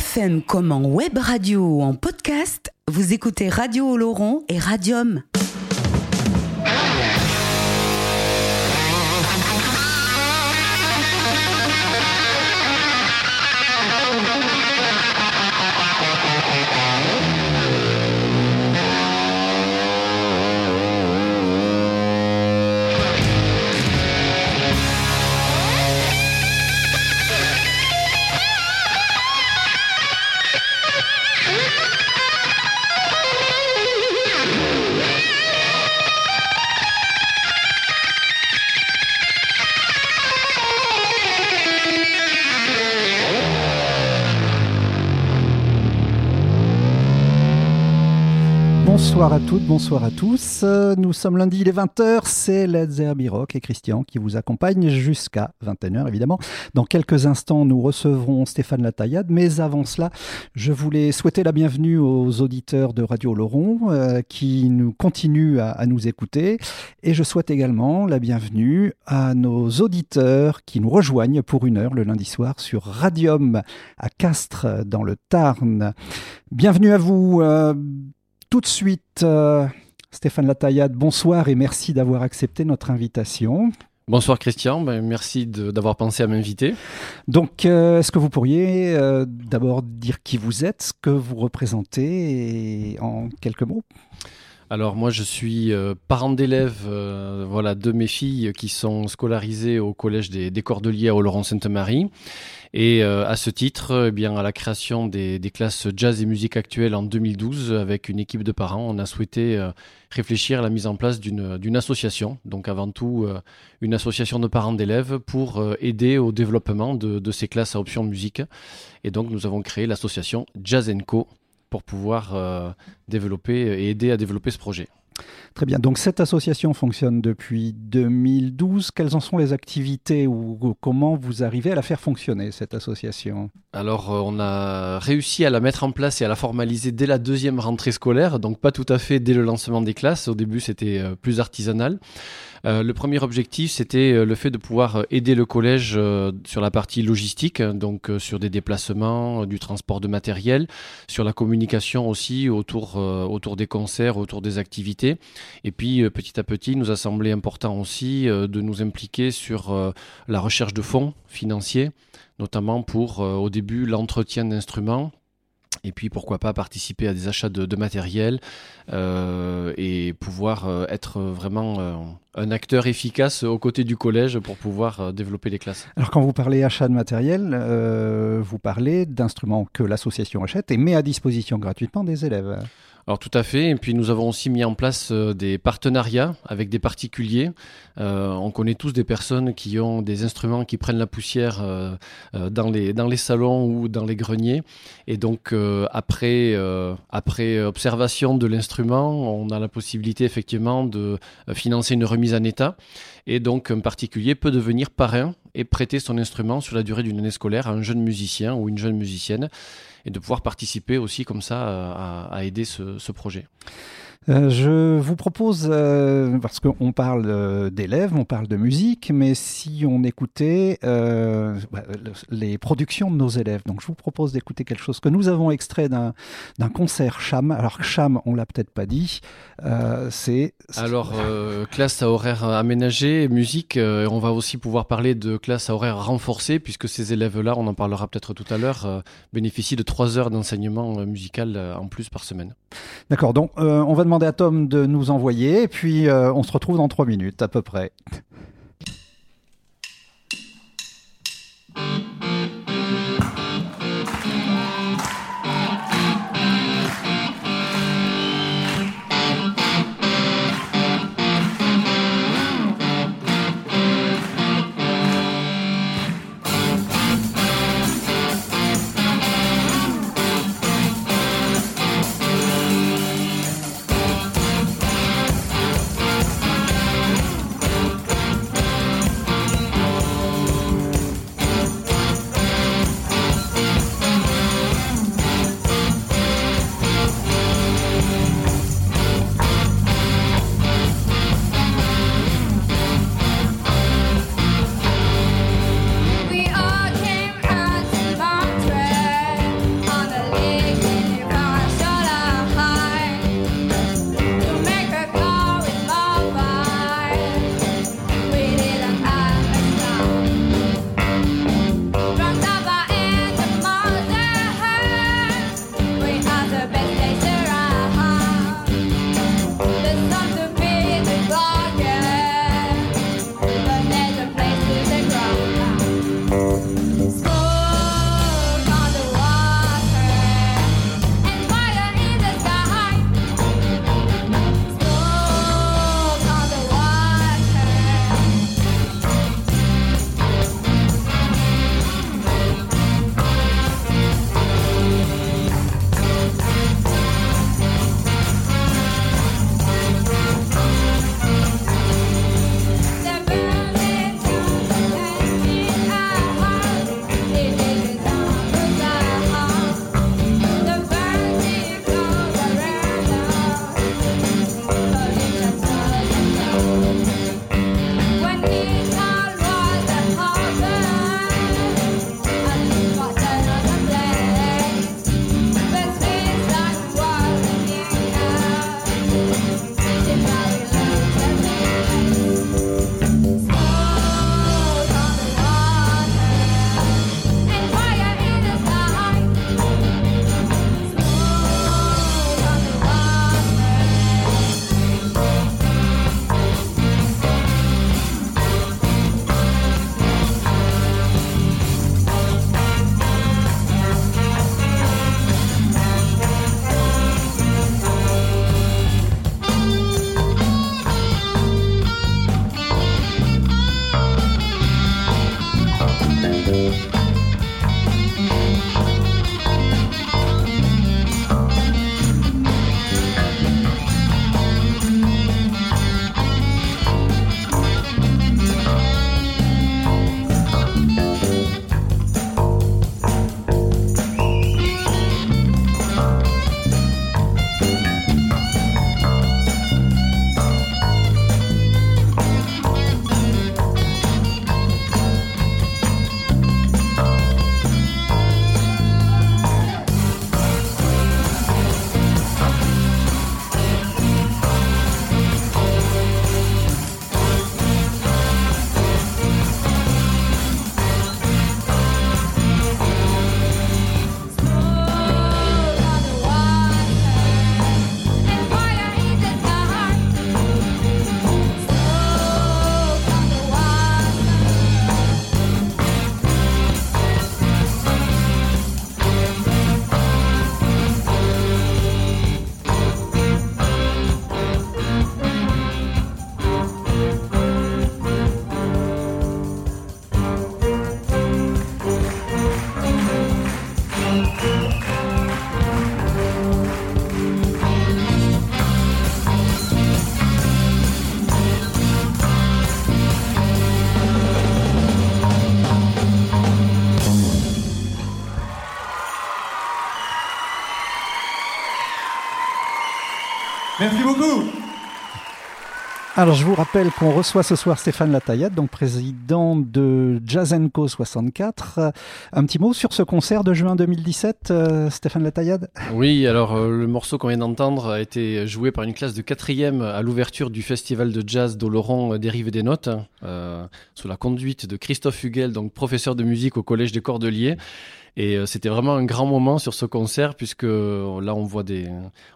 FM comme en web radio ou en podcast, vous écoutez Radio Oloron et Radium. Bonsoir à toutes, bonsoir à tous. Nous sommes lundi, il est 20h, c'est Led Zerbi Rock et Christian qui vous accompagnent jusqu'à 21h évidemment. Dans quelques instants, nous recevrons Stéphane Lataillade, mais avant cela, je voulais souhaiter la bienvenue aux auditeurs de Radio Laurent euh, qui nous continuent à, à, nous écouter et je souhaite également la bienvenue à nos auditeurs qui nous rejoignent pour une heure le lundi soir sur Radium à Castres dans le Tarn. Bienvenue à vous. Euh, tout de suite, euh, Stéphane Lataillade, bonsoir et merci d'avoir accepté notre invitation. Bonsoir Christian, ben, merci d'avoir pensé à m'inviter. Donc, euh, est-ce que vous pourriez euh, d'abord dire qui vous êtes, ce que vous représentez et en quelques mots? Alors moi je suis euh, parent d'élèves euh, voilà, de mes filles qui sont scolarisées au collège des, des Cordeliers à Oloron-Sainte-Marie. Et euh, à ce titre, eh bien, à la création des, classes jazz et musique actuelle en 2012, avec une équipe de parents, on a souhaité euh, réfléchir à la mise en place d'une association. Donc avant tout, euh, une association de parents d'élèves pour aider au développement de, de, ces classes à option musique. Et donc nous avons créé l'association Jazz Co pour pouvoir euh, développer et aider à développer ce projet. Très bien. Donc cette association fonctionne depuis 2012. Quelles en sont les activités ou, ou comment vous arrivez à la faire fonctionner, cette association? Alors euh, on a réussi à la mettre en place et à la formaliser dès la deuxième rentrée scolaire, donc pas tout à fait dès le lancement des classes. Au début c'était euh, plus artisanal. Euh, le premier objectif, c'était euh, le fait de pouvoir euh, aider le collège sur la partie logistique, donc euh, sur des déplacements, du transport de matériel, sur la communication aussi autour, autour des concerts, autour des activités. Et puis petit à petit, il nous a semblé important aussi de nous impliquer sur la recherche de fonds financiers, notamment pour au début l'entretien d'instruments et puis pourquoi pas participer à des achats de, matériel euh, et pouvoir euh, être vraiment euh, un acteur efficace aux côtés du collège pour pouvoir développer les classes. Alors quand vous parlez achat de matériel, vous parlez d'instruments que l'association achète et met à disposition gratuitement des élèves. Alors tout à fait, et puis nous avons aussi mis en place euh, des partenariats avec des particuliers. Euh, on connaît tous des personnes qui ont des instruments qui prennent la poussière euh, dans, les, dans les salons ou dans les greniers. Et donc après, après observation de l'instrument, on a la possibilité effectivement de financer une remise en état. Et donc un particulier peut devenir parrain et prêter son instrument sur la durée d'une année scolaire à un jeune musicien ou une jeune musicienne et de pouvoir participer aussi comme ça à, à aider ce projet. Euh, je vous propose, euh, parce qu'on parle euh, d'élèves, on parle de musique, mais si on écoutait bah, les productions de nos élèves, donc je vous propose d'écouter quelque chose que nous avons extrait d'un concert Cham. Alors Cham, on l'a peut-être pas dit, c'est... Alors, classe à horaire aménagé, musique, on va aussi pouvoir parler de classe à horaire renforcé, puisque ces élèves-là, on en parlera peut-être tout à l'heure, bénéficient de trois heures d'enseignement musical en plus par semaine. D'accord, donc on va demander à Tom de nous envoyer, et puis euh, on se retrouve dans trois minutes à peu près. Alors je vous rappelle qu'on reçoit ce soir Stéphane Lataillade, donc président de Jazz Co 64. Un petit mot sur ce concert de juin 2017, euh, Stéphane Lataillade? Oui, alors euh, le morceau qu'on vient d'entendre a été joué par une classe de quatrième à l'ouverture du festival de jazz d'Oloron euh, Dérive des Notes, sous la conduite de Christophe Huguel, donc professeur de musique au Collège des Cordeliers. Et euh, c'était vraiment un grand moment sur ce concert puisque euh, là on voit des,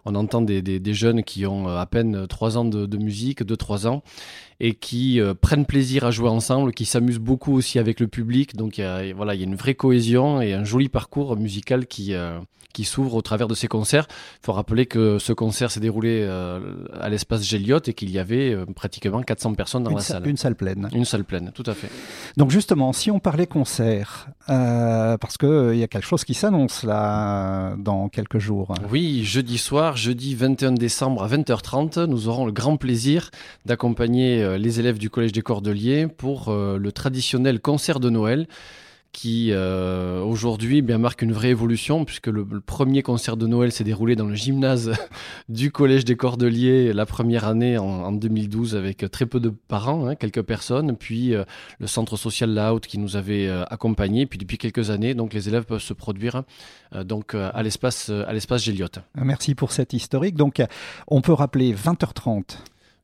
on entend des, des, jeunes qui ont euh, à peine 3 ans de, de musique, 2-3 ans, et qui euh, prennent plaisir à jouer ensemble, qui s'amusent beaucoup aussi avec le public. Donc il y a, voilà, il y a une vraie cohésion et un joli parcours musical qui, euh, qui s'ouvre au travers de ces concerts. Il faut rappeler que ce concert s'est déroulé euh, à l'espace Géliot et qu'il y avait pratiquement 400 personnes dans une, la sa- salle. une salle pleine. Une salle pleine, tout à fait. Donc justement, si on parlait concert, parce qu'il il y a quelque chose qui s'annonce là dans quelques jours. Oui, jeudi soir, jeudi 21 décembre à 20h30, nous aurons le grand plaisir d'accompagner euh, les élèves du Collège des Cordeliers pour euh, le traditionnel concert de Noël qui euh, aujourd'hui bien marque une vraie évolution puisque le, premier concert de Noël s'est déroulé dans le gymnase du Collège des Cordeliers la première année en, en 2012 avec très peu de parents, hein, quelques personnes, puis le centre social La Haute qui nous avait accompagnés, puis depuis quelques années donc les élèves peuvent se produire donc à l'espace à l'espace Géliot. Merci pour cette historique. Donc on peut rappeler 20h30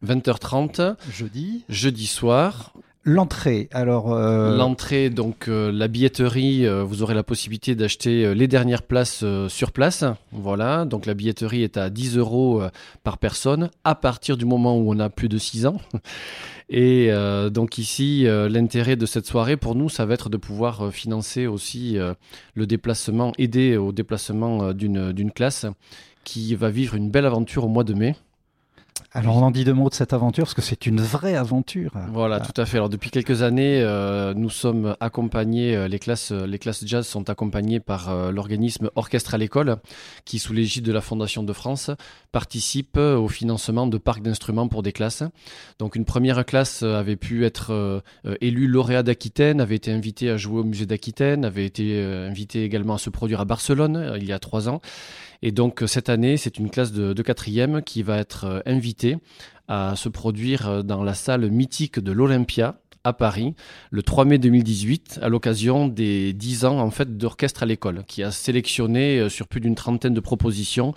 20h30, jeudi. jeudi soir. L'entrée, alors euh, L'entrée, donc euh, la billetterie, euh, vous aurez la possibilité d'acheter les dernières places sur place. Voilà, donc la billetterie est à 10 euros par personne à partir du moment où on a plus de 6 ans. Et donc ici, l'intérêt de cette soirée pour nous, ça va être de pouvoir financer aussi le déplacement, aider au déplacement d'une d'une classe qui va vivre une belle aventure au mois de mai. Alors on en dit deux mots de cette aventure parce que c'est une vraie aventure. Voilà, tout à fait. Alors depuis quelques années, euh, nous sommes accompagnés, euh, les classes, euh, les classes jazz sont accompagnées par l'organisme Orchestre à l'école, qui sous l'égide de la Fondation de France participe au financement de parcs d'instruments pour des classes. Donc une première classe avait pu être élue lauréat d'Aquitaine, avait été invitée à jouer au musée d'Aquitaine, avait été invitée également à se produire à Barcelone il y a trois ans. Et donc euh, cette année, c'est une classe de, quatrième qui va être euh, invitée à se produire euh, dans la salle mythique de l'Olympia à Paris le 3 mai 2018 à l'occasion des 10 ans en fait d'orchestre à l'école qui a sélectionné euh, sur plus d'une trentaine de propositions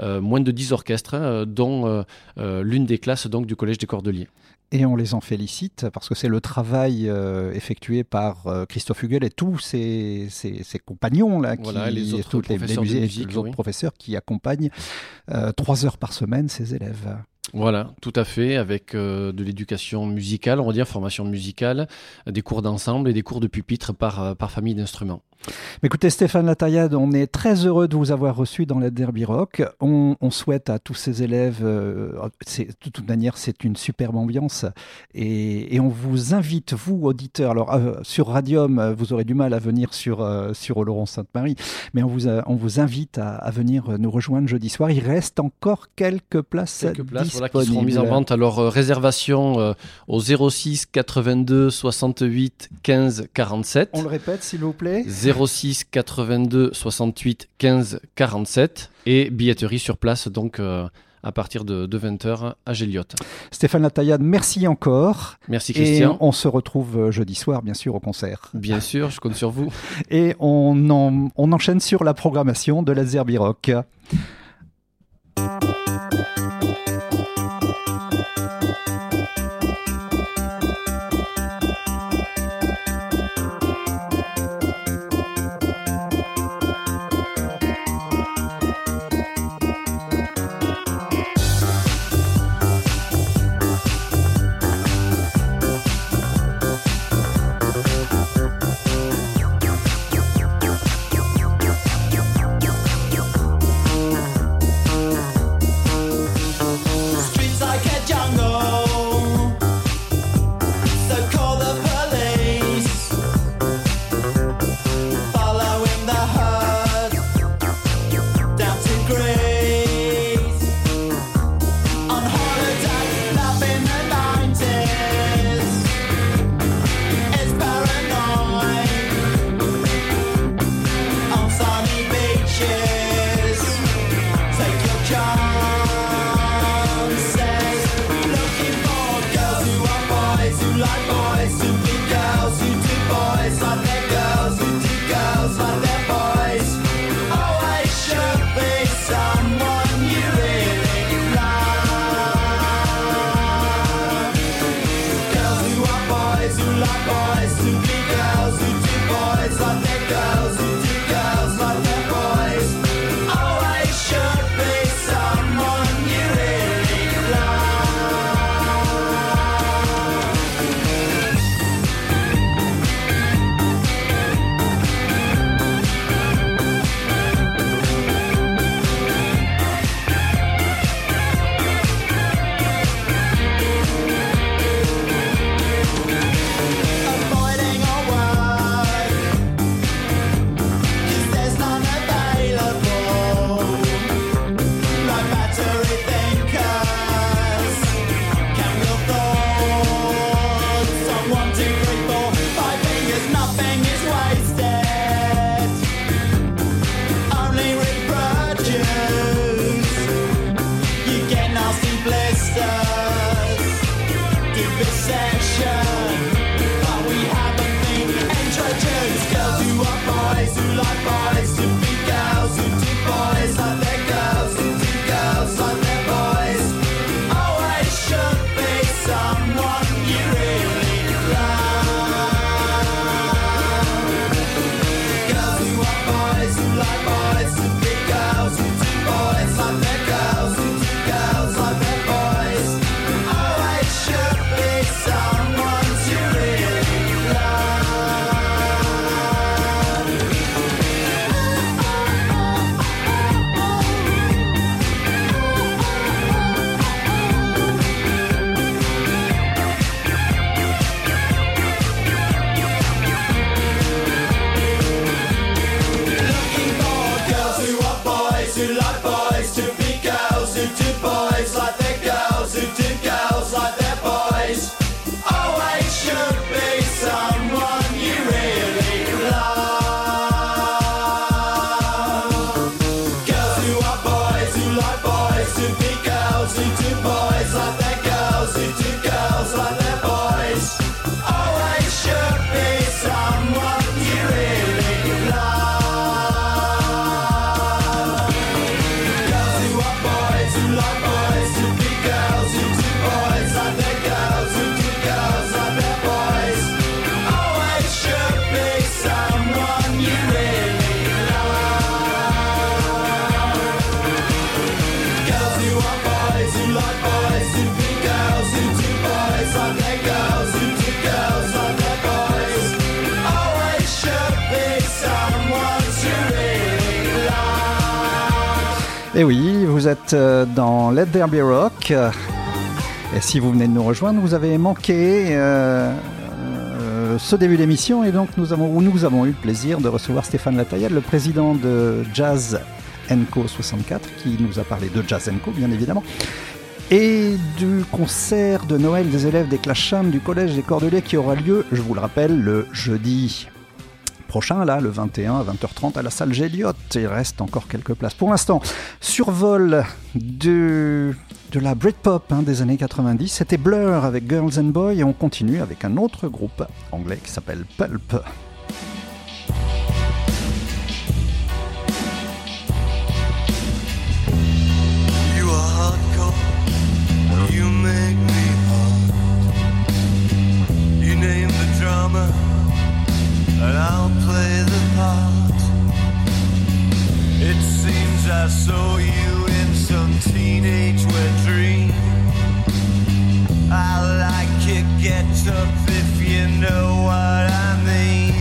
euh, moins de 10 orchestres euh, dont euh, l'une des classes donc du collège des Cordeliers. Et on les en félicite parce que c'est le travail euh, effectué par euh, Christophe Hugel et tous ses, ses- ses compagnons là, Voilà, qui, les autres les, musées- musique, les autres oui. professeurs qui accompagnent euh, trois heures par semaine ses élèves. Voilà, tout à fait, avec euh, de l'éducation musicale, on va dire formation musicale, des cours d'ensemble et des cours de pupitre par, euh, par famille d'instruments. Mais écoutez, Stéphane Lataillade, on est très heureux de vous avoir reçu dans la Derby Rock. On, on souhaite à tous ces élèves, euh, c'est- de toute manière, c'est une superbe ambiance. Et, et on vous invite, vous, auditeurs, alors euh, sur Radium, euh, vous aurez du mal à venir sur, euh, sur Laurent Sainte-Marie, mais on vous, on vous invite à, à venir nous rejoindre jeudi soir. Il reste encore quelques places Quelques places voilà, disponibles. qui seront mises en vente. Alors, réservation au 06 82 68 15 47. On le répète, s'il vous plaît 06 82 68 15 47 et billetterie sur place donc euh, à partir de, de 20h à Géliot. Stéphane Lataillade, merci encore. Merci Et Christian. on se retrouve euh, jeudi soir, bien sûr, au concert. Bien sûr, je compte sur vous. Et on, en- on enchaîne sur la programmation de la Zerbi êtes euh, dans Let There Be Rock. Et si vous venez de nous rejoindre, vous avez manqué euh, euh, ce début d'émission. Et donc nous avons, nous avons eu le plaisir de recevoir Stéphane Lataillade, le président de Jazz Co 64, qui nous a parlé de Jazz Co, bien évidemment, et du concert de Noël des élèves des Clasham du Collège des Cordeliers qui aura lieu, je vous le rappelle, le jeudi prochain, là, le 21 à 20h30 à la salle Géliot. Il reste encore quelques places. Pour l'instant, survol de, de la Britpop hein, des années 90, c'était Blur avec Girls and Boys et on continue avec un autre groupe anglais qui s'appelle Pulp. And I'll play the part. It seems I saw you in some teenage wet dream. I like it, get up if you know what I mean.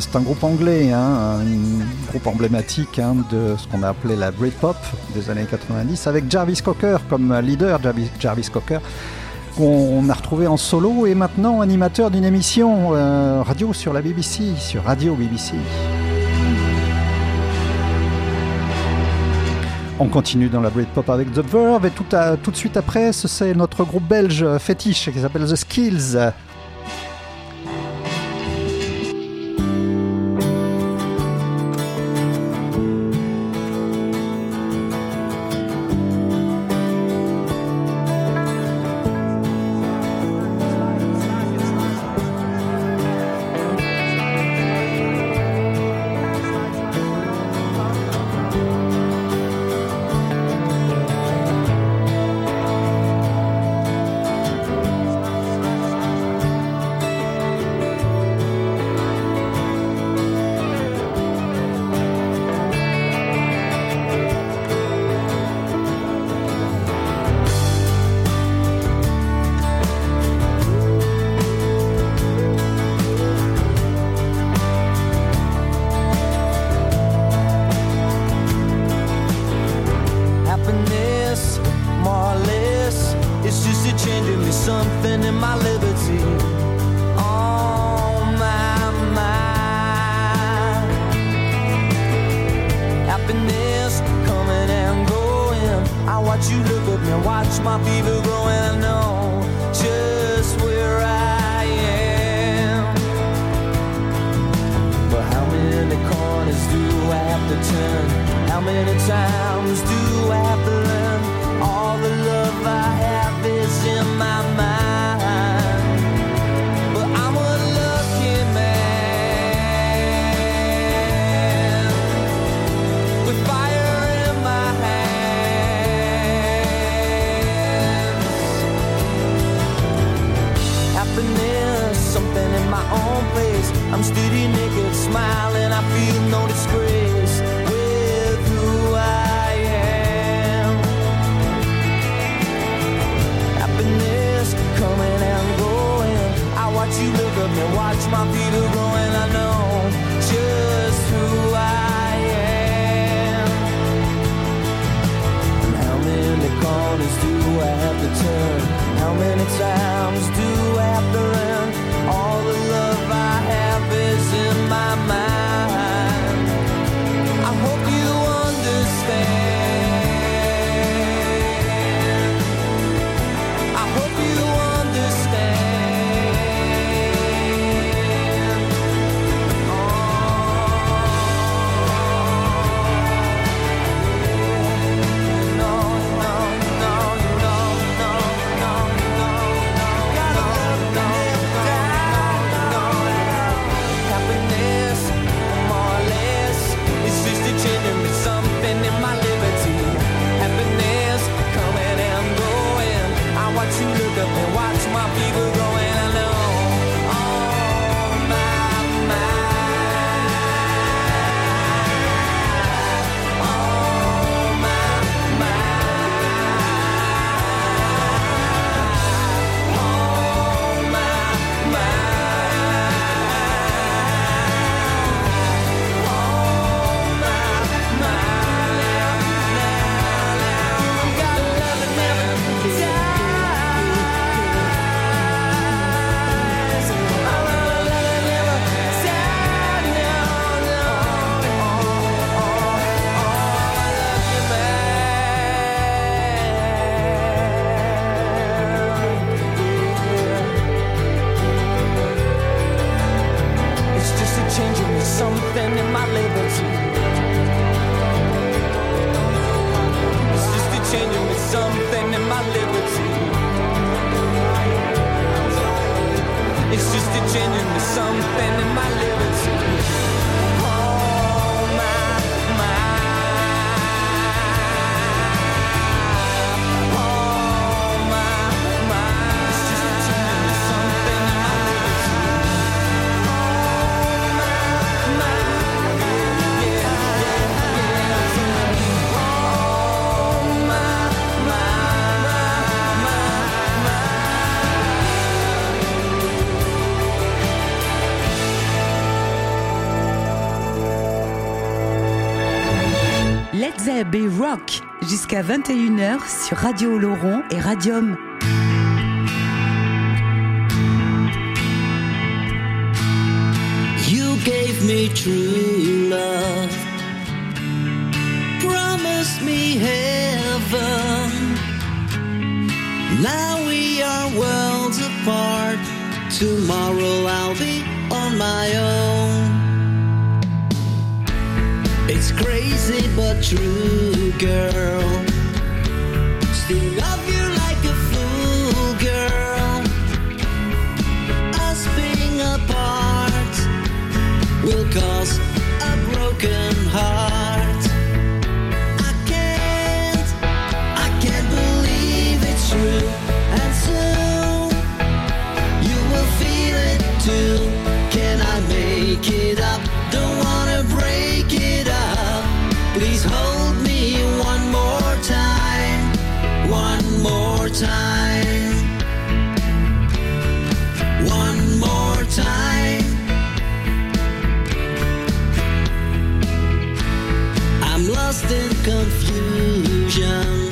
C'est un groupe anglais, hein, un groupe emblématique hein, de ce qu'on a appelé la Britpop des années 90, avec Jarvis Cocker comme leader, Jarvis, Cocker, qu'on a retrouvé en solo et maintenant animateur d'une émission euh, radio sur la BBC, sur Radio BBC. On continue dans la Britpop avec The Verve et tout, tout de suite après, c'est notre groupe belge fétiche qui s'appelle The Skills something in my jusqu'à 21h sur Radio Laurent et Radium. You gave me true love, promised me heaven. Now we are worlds apart. Tomorrow I'll be on my own. It's crazy but true, girl. Lost in confusion.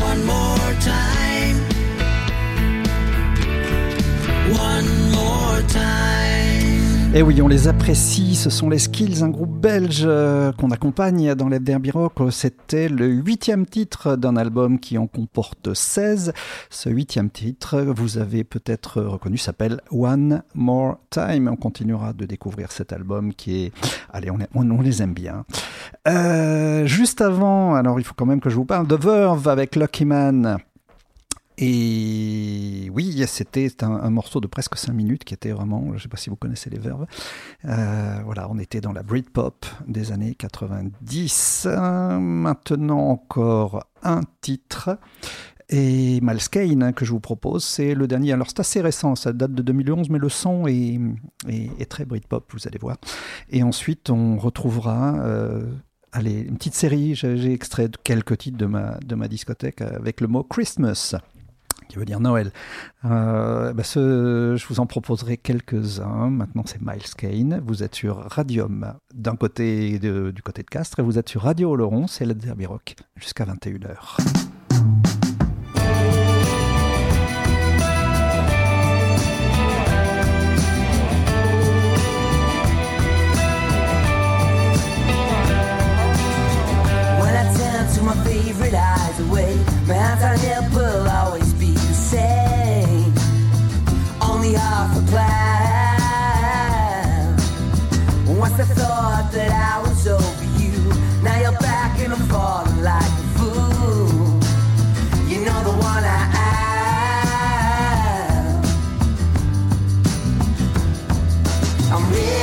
One more time. One more time. Et Eh oui, on les apprécie, ce sont les Skills, un groupe belge euh, qu'on accompagne dans les Derby Rock. C'était le huitième titre d'un album qui en comporte 16. Ce huitième titre, vous avez peut-être reconnu, s'appelle One More Time. On continuera de découvrir cet album qui est... Allez, on, on les aime bien. Euh, juste avant, alors il faut quand même que je vous parle de Verve avec Lucky Man. Et oui, c'était un, morceau de presque 5 minutes qui était vraiment, je ne sais pas si vous connaissez les verbes, euh, voilà, on était dans la Britpop des années 90. Euh, maintenant encore un titre. Et Miles hein, que je vous propose, c'est le dernier. Alors c'est assez récent, ça date de 2011, mais le son est, est- est très Britpop, vous allez voir. Et ensuite, on retrouvera euh, allez, une petite série. J'ai extrait quelques titres de ma, de ma discothèque avec le mot Christmas qui veut dire Noël. Euh, bah, je vous en proposerai quelques-uns. Maintenant, c'est Miles Kane. Vous êtes sur Radium d'un côté du côté de Castres et vous êtes sur Radio Oloron, c'est le Derby Rock jusqu'à 21h. When I turn to my favorite eyes away, my hands on hip I thought that I was over you. Now you're back and I'm falling like a fool. You know the one I am. I'm real.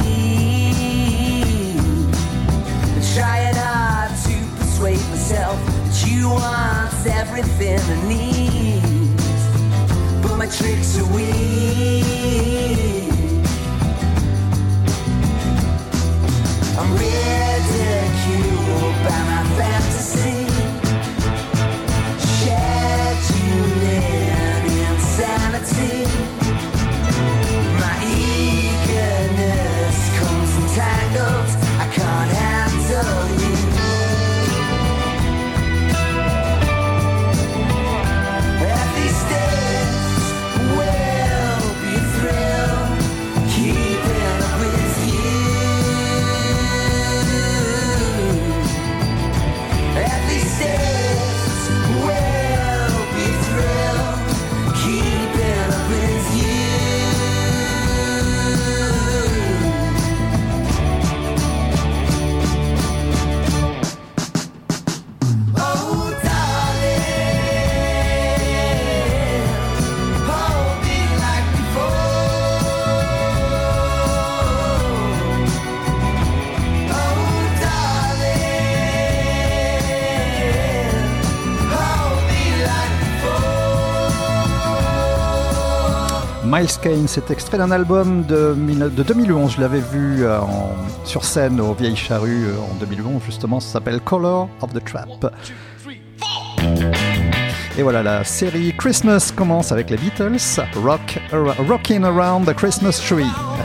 see. Trying hard to persuade myself that you want everything I need. But my tricks are weak. Miles Kane. C'est extrait d'un album de, 2011. Je l'avais vu euh, sur scène aux Vieilles Charrues euh, en 2011, justement. Ça s'appelle Color of the Trap. Et voilà, la série Christmas commence avec les Beatles, Rock, uh, Rockin' Around the Christmas Tree.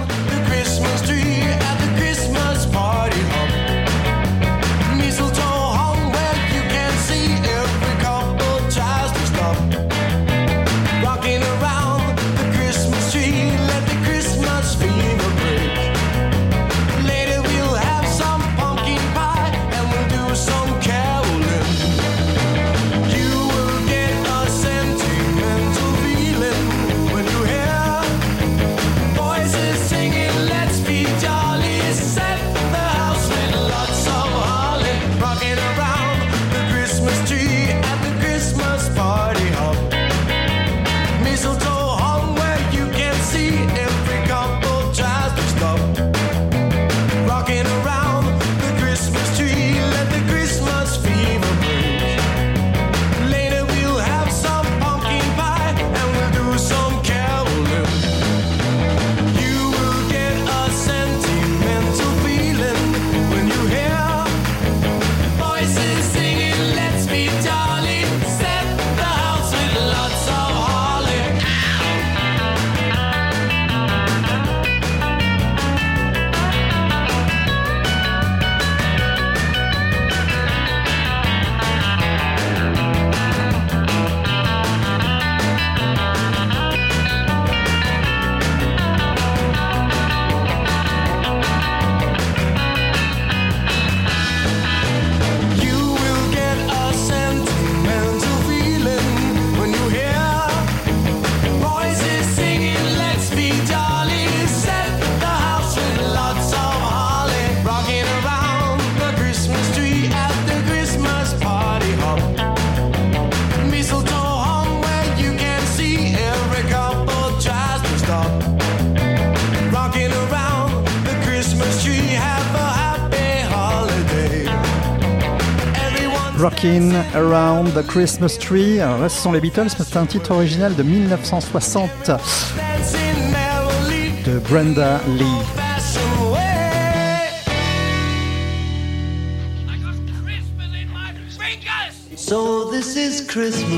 Around the Christmas Tree. Ce sont les Beatles, mais c'est un titre original de 1960 de Brenda Lee. So this is Christmas.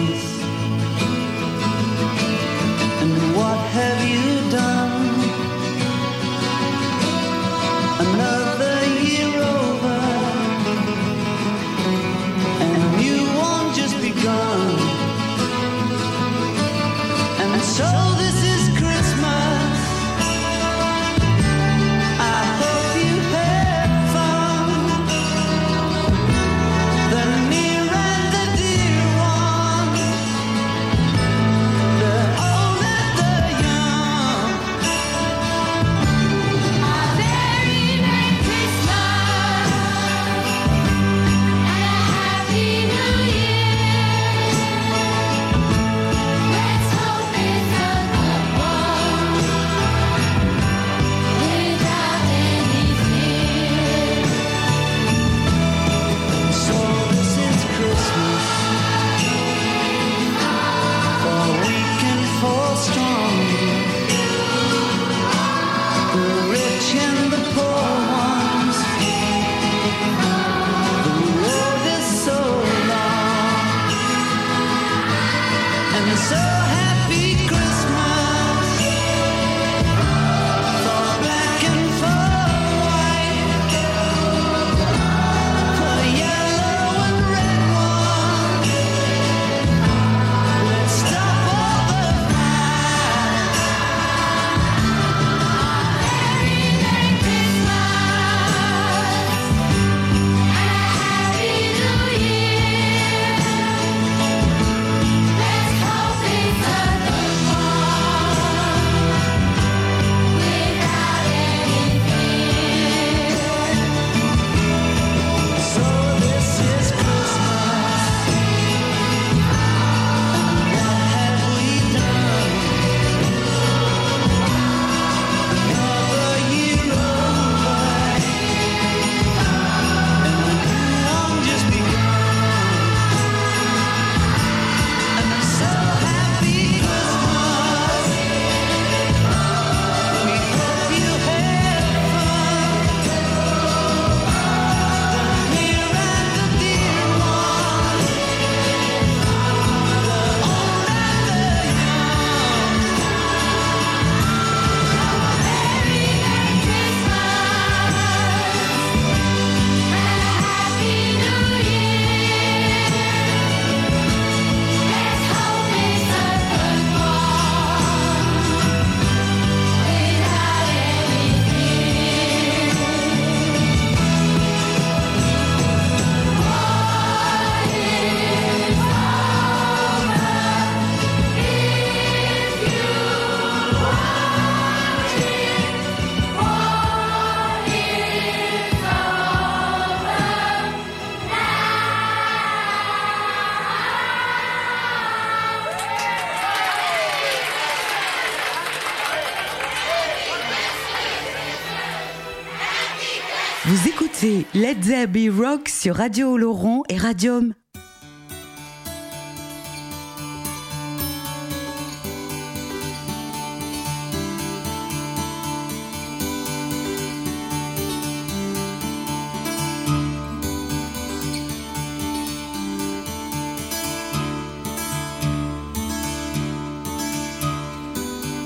Be Rock sur Radio Oloron et Radium.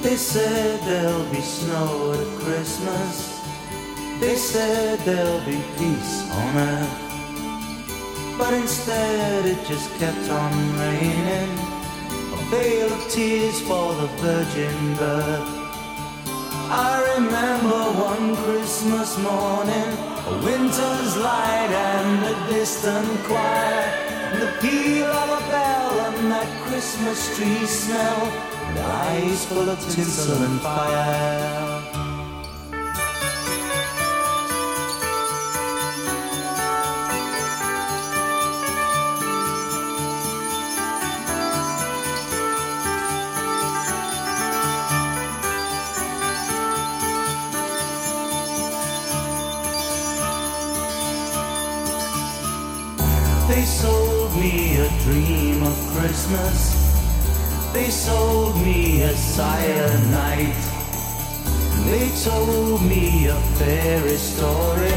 They said there'll be snow at Christmas. They said there'll be peace on earth. But instead it just kept on raining. A veil of tears for the virgin birth. I remember one Christmas morning, a winter's light and a distant choir, and the peal of a bell and that Christmas tree smell, and eyes full of tinsel and fire. Christmas. They sold me a night. They told me a fairy story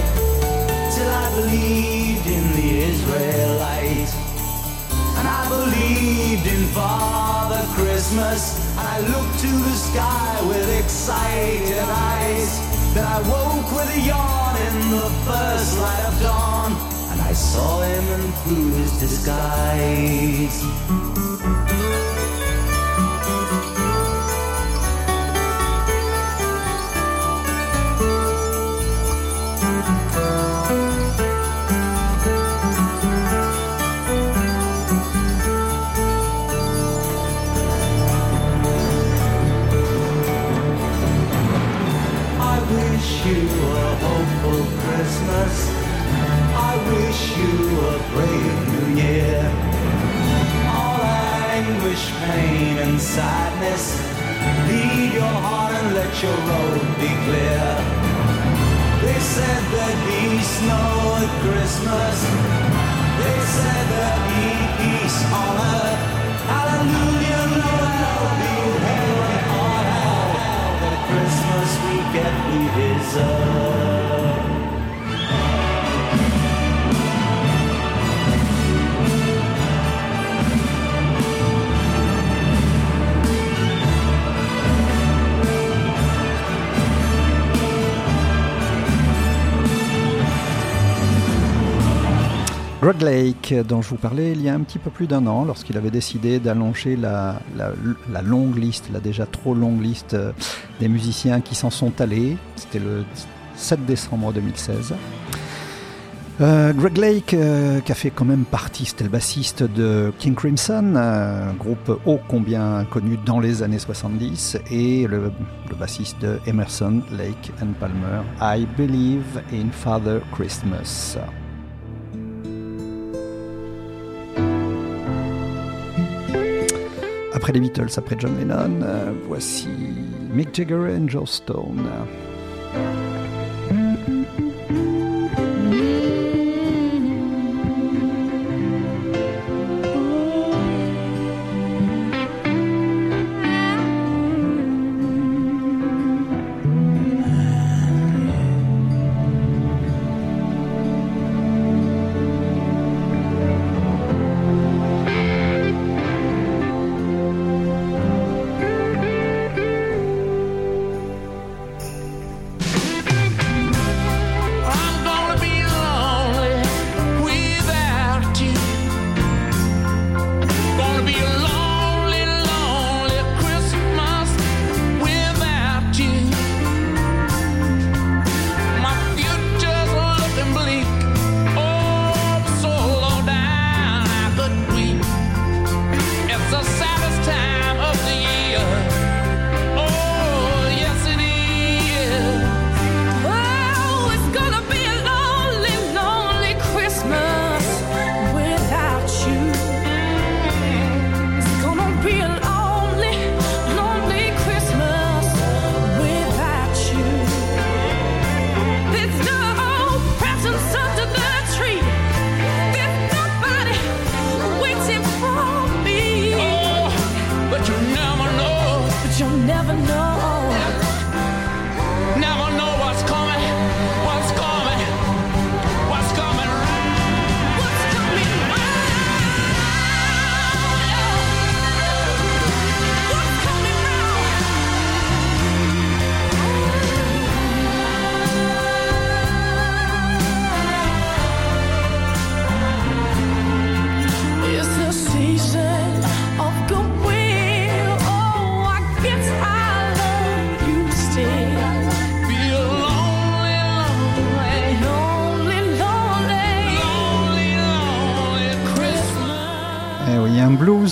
till I believed in the Israelite. And I believed in Father Christmas. I looked to the sky with excited eyes. Then I woke with a yawn in the first light of dawn. And I saw him through his disguise. Let your road be clear. They said there'd be Christmas. They said there'd be peace on earth. Hallelujah, Noel, be heaven on earth. The Christmas we get we deserve. Greg Lake, dont je vous parlais il y a un petit peu plus d'un an, lorsqu'il avait décidé d'allonger la, longue liste, la déjà trop longue liste euh, des musiciens qui s'en sont allés. C'était le 7 décembre 2016. Euh, Greg Lake, euh, qui a fait quand même partie, c'était le bassiste de King Crimson, euh, groupe ô combien connu dans les années 70, et le, le bassiste de Emerson, Lake and Palmer, I Believe in Father Christmas. Après les Beatles, après John Lennon, euh, voici Mick Jagger et Joe Stone.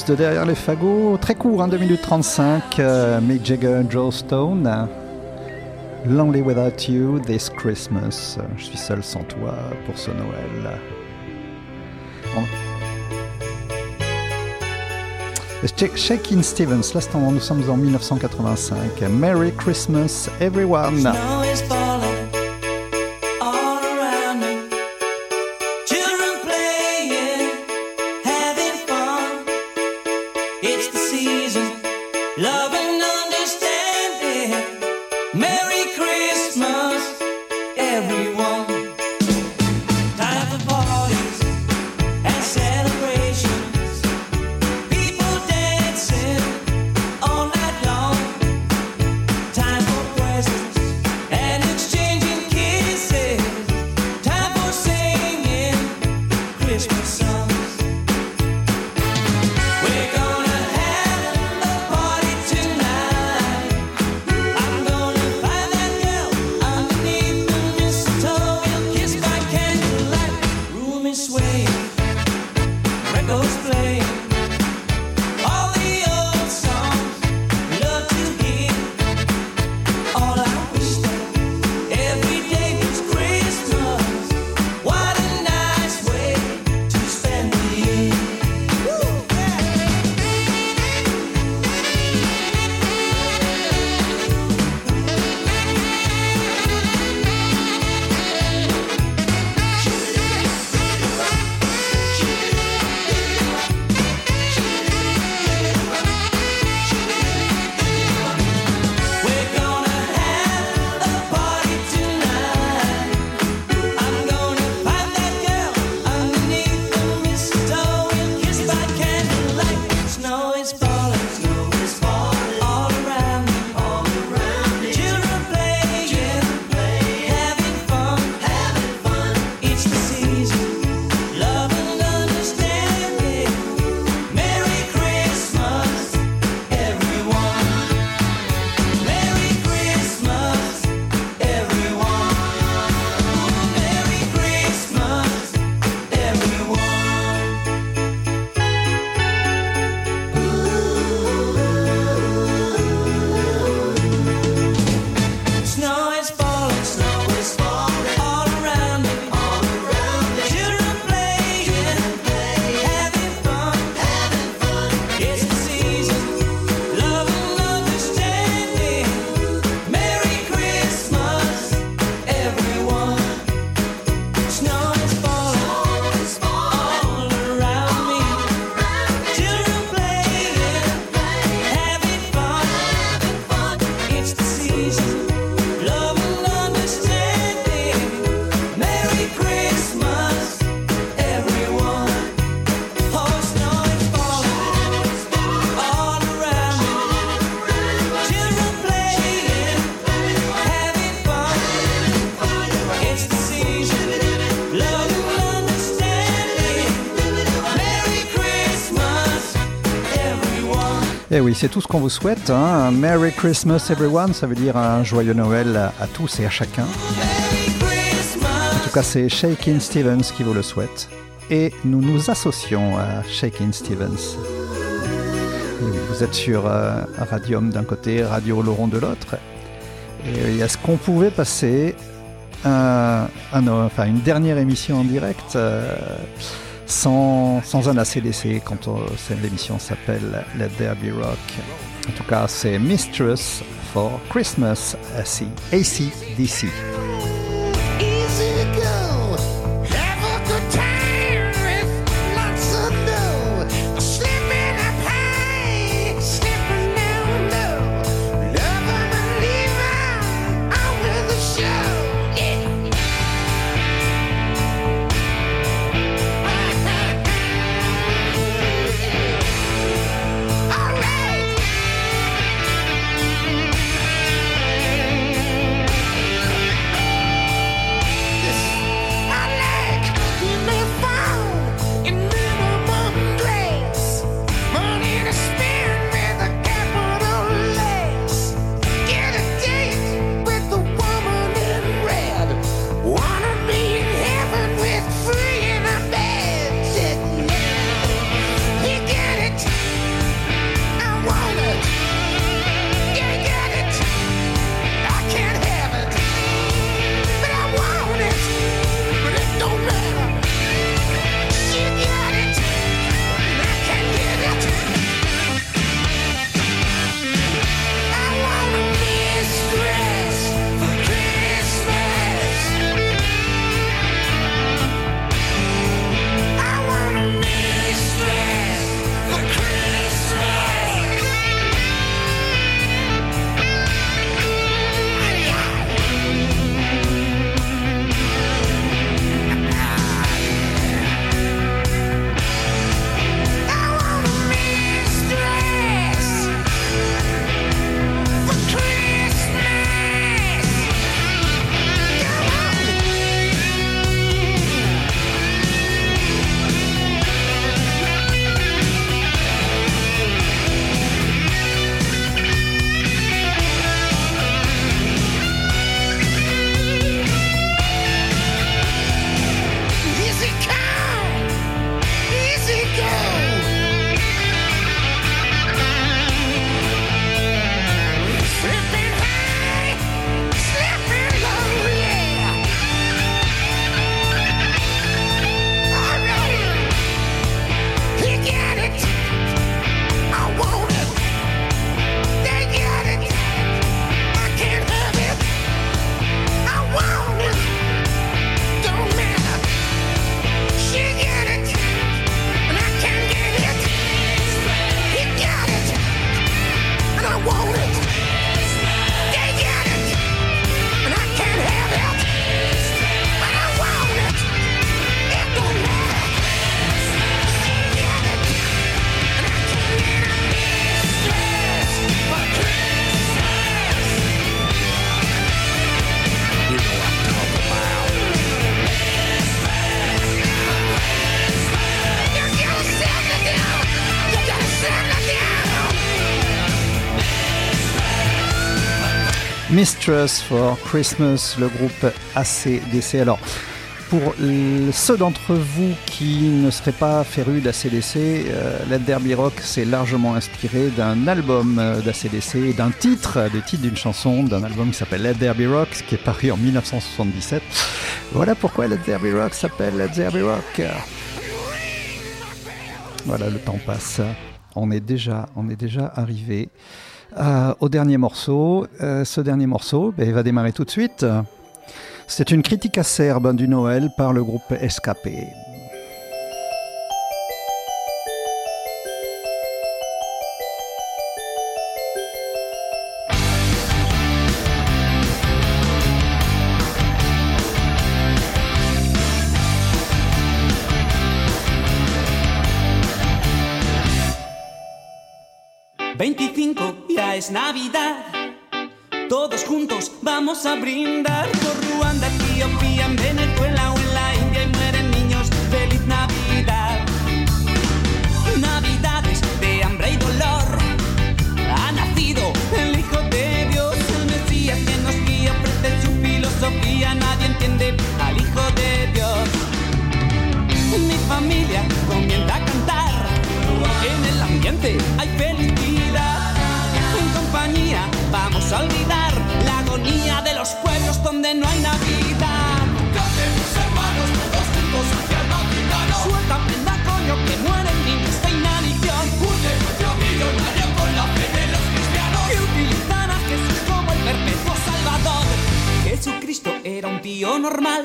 De derrière les fagots, très court, hein, 2 minutes 35. euh, Mick Jagger, Joe Stone. Lonely Without You, This Christmas. Je suis seul sans toi pour ce Noël. On- Sh- Shakin' Stevens, là nous sommes en 1985. Merry Christmas everyone. C'est tout ce qu'on vous souhaite. hein. Merry Christmas everyone, ça veut dire un joyeux Noël à tous et à chacun. En tout cas, c'est Shakin' Stevens qui vous le souhaite. Et nous nous associons à Shakin' Stevens. Vous êtes sur euh, Radium d'un côté, Radio Laurent de l'autre. Et est-ce qu'on pouvait passer un- enfin, une dernière émission en direct euh, sans, sans un ACDC quand on- c'est- l'émission s'appelle Let There Be Rock En tout cas, c'est Mistress for Christmas AC, ACDC. For Christmas, le groupe ACDC. Alors, pour ceux d'entre vous qui ne seraient pas férus d'ACDC, euh, Be Rock s'est largement inspiré d'un album euh, d'ACDC et d'un titre, des titres d'une chanson, d'un album qui s'appelle Let Be Rock, qui est paru en 1977. Voilà pourquoi Let Be Rock s'appelle Let Be Rock. Voilà, le temps passe. On est déjà, on est déjà arrivé euh, au dernier morceau. Euh, ce dernier morceau, ben, va démarrer tout de suite. C'est une critique acerbe du Noël par le groupe Escapé. Ya es Navidad. Todos juntos vamos a brindar por Ruanda, Etiopía, en Venezuela o en la India y mueren niños. ¡Feliz Navidad! Navidades de hambre y dolor. Ha nacido el Hijo de Dios, el Mesías que nos guía, ofrece su filosofía. Nadie entiende al Hijo de Dios. Mi familia olvidar la agonía de los pueblos donde no hay Navidad. Cantemos hermanos todos juntos hacia el Vaticano. Suelta prenda coño que mueren niños de inanición. Un negocio millonario con la fe de los cristianos. Que utilizan a Jesús como el perpetuo salvador. Jesucristo era un tío normal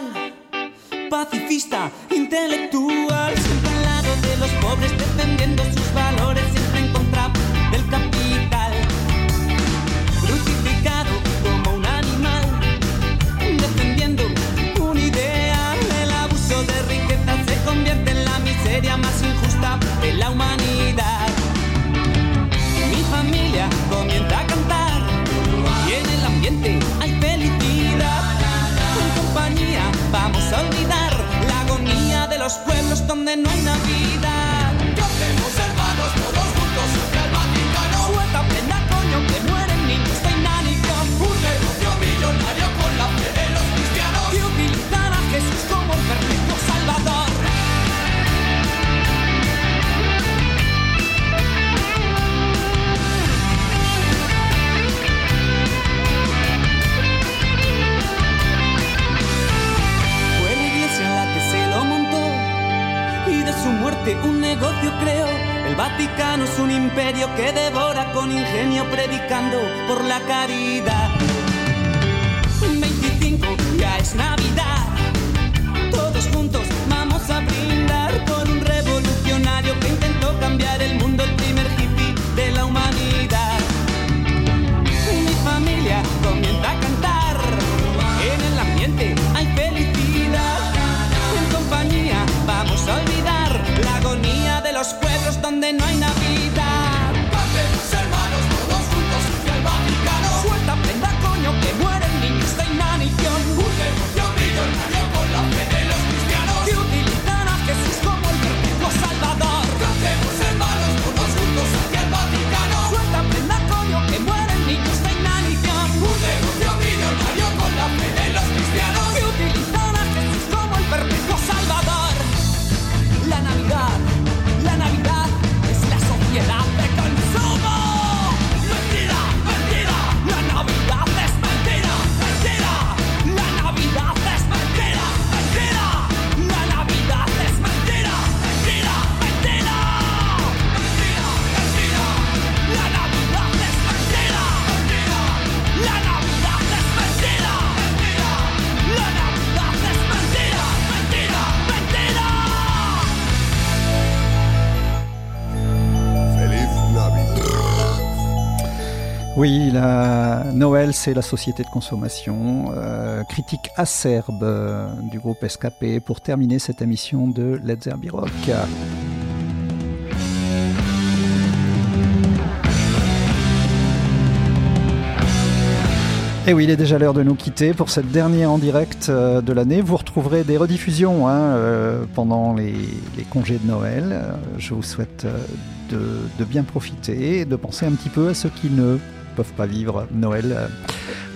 pacifista, intelectual, siempre al lado de los pobres, defendiendo miseria más injusta de la humanidad. Mi familia comienza a cantar y en el ambiente hay felicidad. En compañía vamos a olvidar la agonía de los pueblos donde no hay Navidad. Imperio que devora con ingenio predicando por la caridad. 25 ya es Navidad. Oui, la Noël, c'est la société de consommation. Euh, critique acerbe euh, du groupe Escapé pour terminer cette émission de Let's There Be Rock. Et oui, il est déjà l'heure de nous quitter pour cette dernière en direct euh, de l'année. Vous retrouverez des rediffusions hein, pendant les, congés de Noël. Je vous souhaite de, de bien profiter et de penser un petit peu à ceux qui ne peuvent pas vivre Noël euh,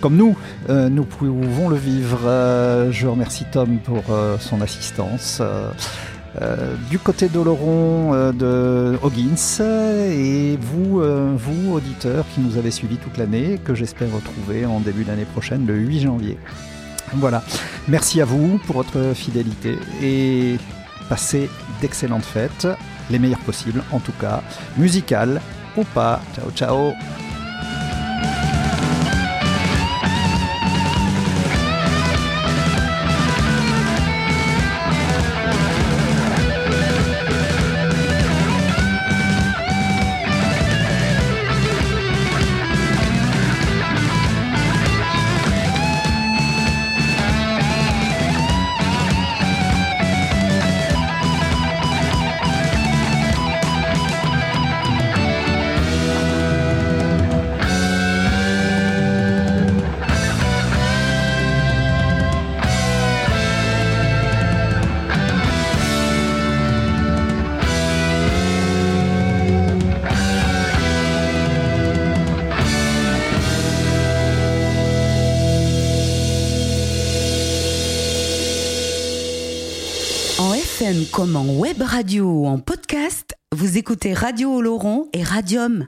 comme nous, euh, nous pouvons le vivre. Euh, je remercie Tom pour son assistance. Du côté d'Oloron de Hoggins et vous, vous auditeurs qui nous avez suivis toute l'année, que j'espère retrouver en début d'année prochaine, le 8 janvier. Voilà. Merci à vous pour votre fidélité et passez d'excellentes fêtes, les meilleures possibles en tout cas, musicales ou pas. Ciao ciao écoutez Radio Oloron et Radium.